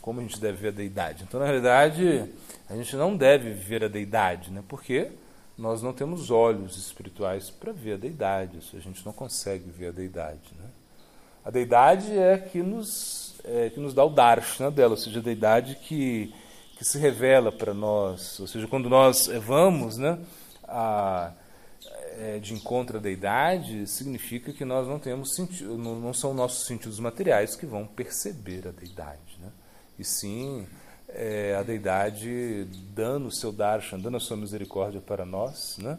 como a gente deve ver a deidade? Então, na realidade, a gente não deve ver a deidade, né? porque nós não temos olhos espirituais para ver a deidade, a gente não consegue ver a deidade. Né? A deidade é que nos, é, que nos dá o darshana dela, ou seja, a deidade que, que se revela para nós, ou seja, quando nós vamos né, a, é, de encontro à deidade, significa que nós não temos sentido, não, não são nossos sentidos materiais que vão perceber a deidade, né? e sim é, a deidade dando o seu darshan, dando a sua misericórdia para nós, né?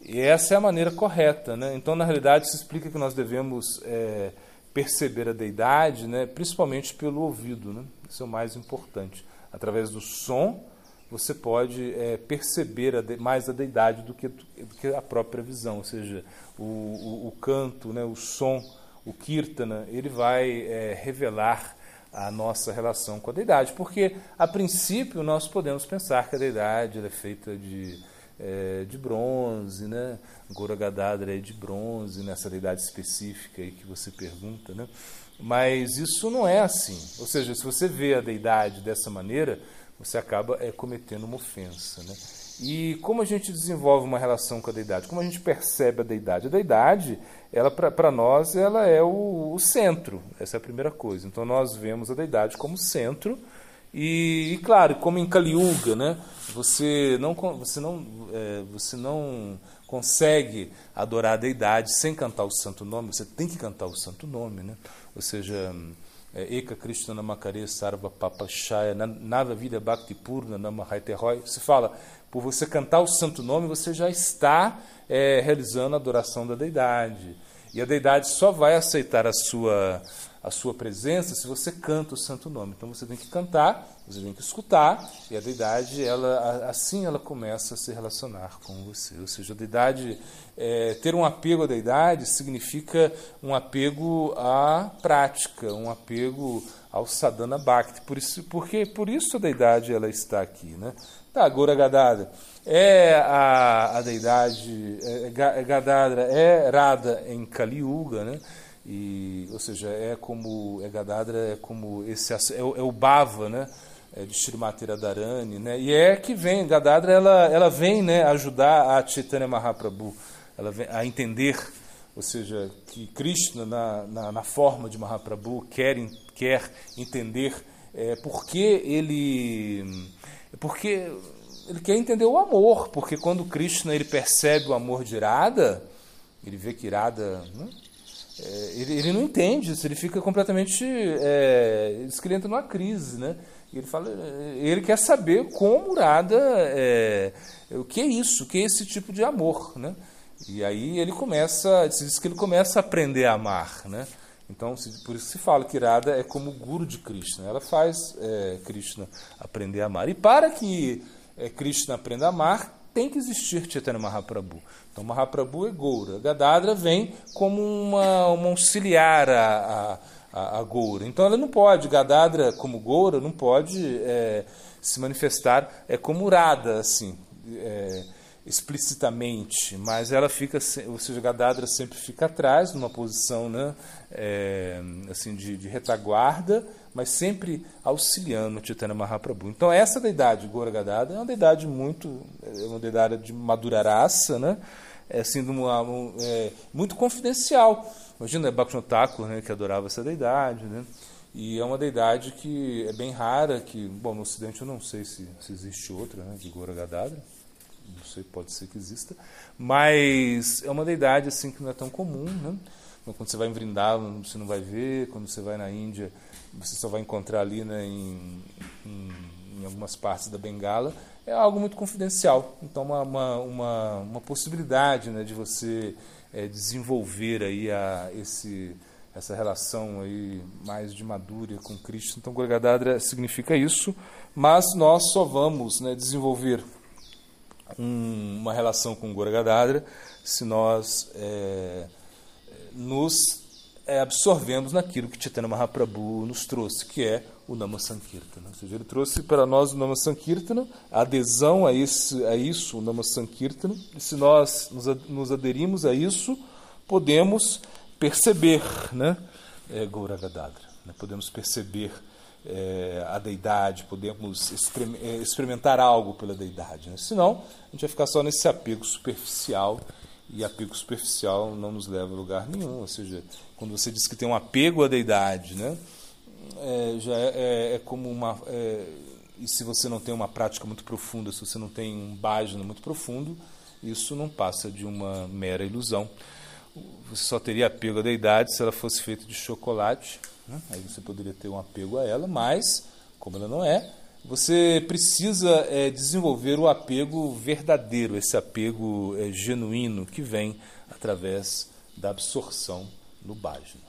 E essa é a maneira correta, né? Então, na realidade, se explica que nós devemos é, perceber a deidade, né? Principalmente pelo ouvido, né? Isso é o mais importante. Através do som, você pode é, perceber a de, mais a deidade do que, do que, a própria visão, ou seja, o, o, o, canto, né? O som, o kirtana, ele vai é, revelar a nossa relação com a deidade, porque a princípio nós podemos pensar que a deidade é feita de, é, de bronze, né? Gora é de bronze, nessa deidade específica aí que você pergunta, né? Mas isso não é assim. Ou seja, se você vê a deidade dessa maneira, você acaba é, cometendo uma ofensa, né? E como a gente desenvolve uma relação com a deidade? Como a gente percebe a deidade? A deidade, ela para nós, ela é o, o, centro. Essa é a primeira coisa. Então nós vemos a deidade como centro. E, e claro, como em Kali Yuga, né? Você não, você não, é, você não consegue adorar a deidade sem cantar o santo nome. Você tem que cantar o santo nome, né? Ou seja, Eka Krishna Namakare Sarva Papashaya Nava Vida Bhakti Purna Namahaiteroi. Se fala por você cantar o santo nome, você já está é, realizando a adoração da deidade. E a deidade só vai aceitar a sua, a sua presença se você canta o santo nome. Então você tem que cantar, você tem que escutar, e a deidade, ela, assim ela começa a se relacionar com você. Ou seja, a deidade, é, ter um apego à deidade significa um apego à prática, um apego ao sadhana bhakti. Por isso, porque por isso a deidade ela está aqui, né? Tá, Gora Gadadra é a, a deidade, é, é, Gadadra é Radha em Kali Yuga, né? E, ou seja, é como é Gadadra é como esse é o, é o Bhava, né? É de Srimati Radharani, né? E é que vem Gadadra ela ela vem, né, ajudar a Chaitanya Mahaprabhu, ela vem a entender, ou seja, que Krishna na, na, na forma de Mahaprabhu quer quer entender é, por que ele porque ele quer entender o amor, porque quando Krishna ele percebe o amor de Irada, ele vê que Irada. Né? É, ele, ele, não entende isso, ele fica completamente. É, diz que ele entra numa crise, né? ele, fala, ele quer saber como Irada. É, o que é isso, o que é esse tipo de amor, né? E aí ele começa, diz que ele começa a aprender a amar, né? Então, por isso se fala que Irada é como o guru de Krishna. Ela faz é, Krishna aprender a amar. E para que é, Krishna aprenda a amar, tem que existir Chaitanya Mahaprabhu. Então, Mahaprabhu é Goura. Gadadra vem como uma, uma auxiliar a, a, a, Goura. Então, ela não pode, Gadadra como Goura, não pode é, se manifestar é, como Radha, assim. É, explicitamente, mas ela fica, ou seja, Gadadra sempre fica atrás, numa posição né, é, assim de, de, retaguarda, mas sempre auxiliando Chaitanya Mahaprabhu. Então essa deidade, Gora Gadadra, é uma deidade muito, é uma deidade de madura raça, né, é, assim, uma, um, é, muito confidencial. Imagina, Bhaktivinoda Thakur, né, que adorava essa deidade, né, e é uma deidade que é bem rara, que, bom, no Ocidente eu não sei se, se existe outra, né, de Gora Gadadra, não sei, pode ser que exista, mas é uma deidade assim que não é tão comum, né? Então, quando você vai em Vrindavan, você não vai ver, quando você vai na Índia, você só vai encontrar ali né, em, em, em algumas partes da Bengala, é algo muito confidencial. Então, uma, uma, uma, uma possibilidade né, de você é, desenvolver aí a, esse, essa relação aí mais de madura com Cristo. Então, Gorgadadra significa isso, mas nós só vamos né, desenvolver um, uma relação com Gorgadadra se nós é, nos é, absorvemos naquilo que Chaitanya Mahaprabhu nos trouxe, que é o Nama Sankirtana. Ou seja, ele trouxe para nós o Nama Sankirtana, a adesão a, esse, a isso, o Nama Sankirtana, e se nós nos, nos aderimos a isso, podemos perceber né, é, Gauragadadra, né, podemos perceber é, a deidade, podemos é, experimentar algo pela deidade. Né? Senão, a gente vai ficar só nesse apego superficial e apego superficial não nos leva a lugar nenhum. Ou seja, quando você diz que tem um apego à deidade, né? É, já é, é, como uma. E se você não tem uma prática muito profunda, se você não tem um bhajana muito profundo, isso não passa de uma mera ilusão. Você só teria apego à deidade se ela fosse feita de chocolate, né? aí você poderia ter um apego a ela, mas, como ela não é, você precisa é, desenvolver o apego verdadeiro, esse apego é, genuíno que vem através da absorção no bhajana.